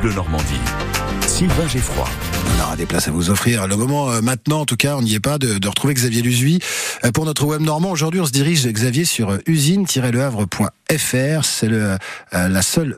Bleu Normandie. Sylvain Geffroy. On aura des places à vous offrir. Le moment euh, maintenant, en tout cas, on n'y est pas, de, retrouver Xavier Luzuy. Euh, pour notre web normand, aujourd'hui, on se dirige, Xavier, sur euh, usine-lehavre.fr. C'est la seule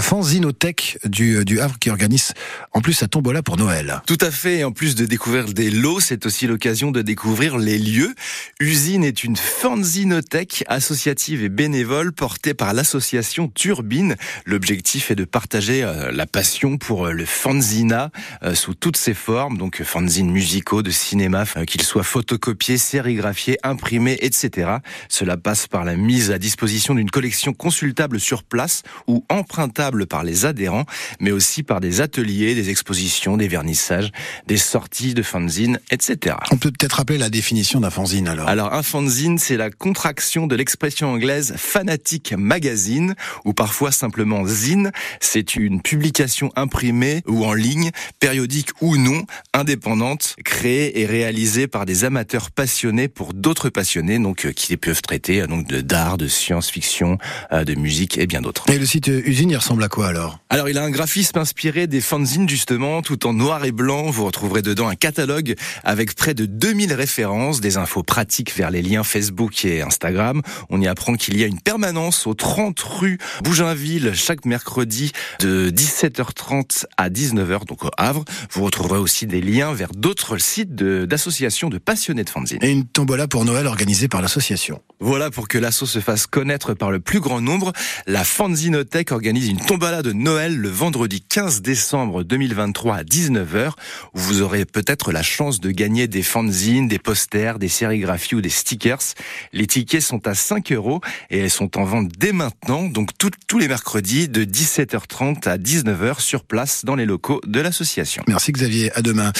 fanzinothèque du, du Havre qui organise en plus sa tombola pour Noël. Tout à fait. En plus de découvrir des lots, c'est aussi l'occasion de découvrir les lieux. Usine est une fanzinothèque associative et bénévole portée par l'association Turbine. L'objectif est de partager euh, la passion pour euh, le fanzina euh, sous toutes ses formes, donc euh, fanzines musicaux, de cinéma, euh, qu'ils soient photocopiés, sérigraphiés, imprimés, etc. Cela passe par la mise à disposition d'une collection consultable sur place ou empruntable par les adhérents, mais aussi par des ateliers, des expositions, des vernissages, des sorties de fanzines, etc. On peut peut-être rappeler la définition d'un fanzine alors. Alors un fanzine, c'est la contraction de l'expression anglaise fanatic magazine, ou parfois simplement zine. C'est une publication imprimée ou en ligne, périodique ou non, indépendante, créée et réalisée par des amateurs passionnés pour d'autres passionnés, donc euh, qui peuvent traiter euh, donc de d'art, de science-fiction, euh, de musique et bien d'autres. Et le site usine, il ressemble à quoi alors? Alors, il a un graphisme inspiré des fanzines, justement, tout en noir et blanc. Vous retrouverez dedans un catalogue avec près de 2000 références, des infos pratiques vers les liens Facebook et Instagram. On y apprend qu'il y a une permanence aux 30 rue Bougainville chaque mercredi de 17h30 à 19h, donc au Havre. Vous retrouverez aussi des liens vers d'autres sites d'associations de, passionnés de fanzines. Et une tombola pour Noël organisée par l'association. Voilà pour que l'assaut se fasse connaître par le plus grand nombre. La Fanzinothèque organise une tombola de Noël le vendredi 15 décembre 2023 à 19h où vous aurez peut-être la chance de gagner des fanzines, des posters, des sérigraphies ou des stickers. Les tickets sont à 5 euros et elles sont en vente dès maintenant, donc tous les mercredis de 17h30 à 19h sur place dans les locaux de l'association. Merci Xavier, à demain.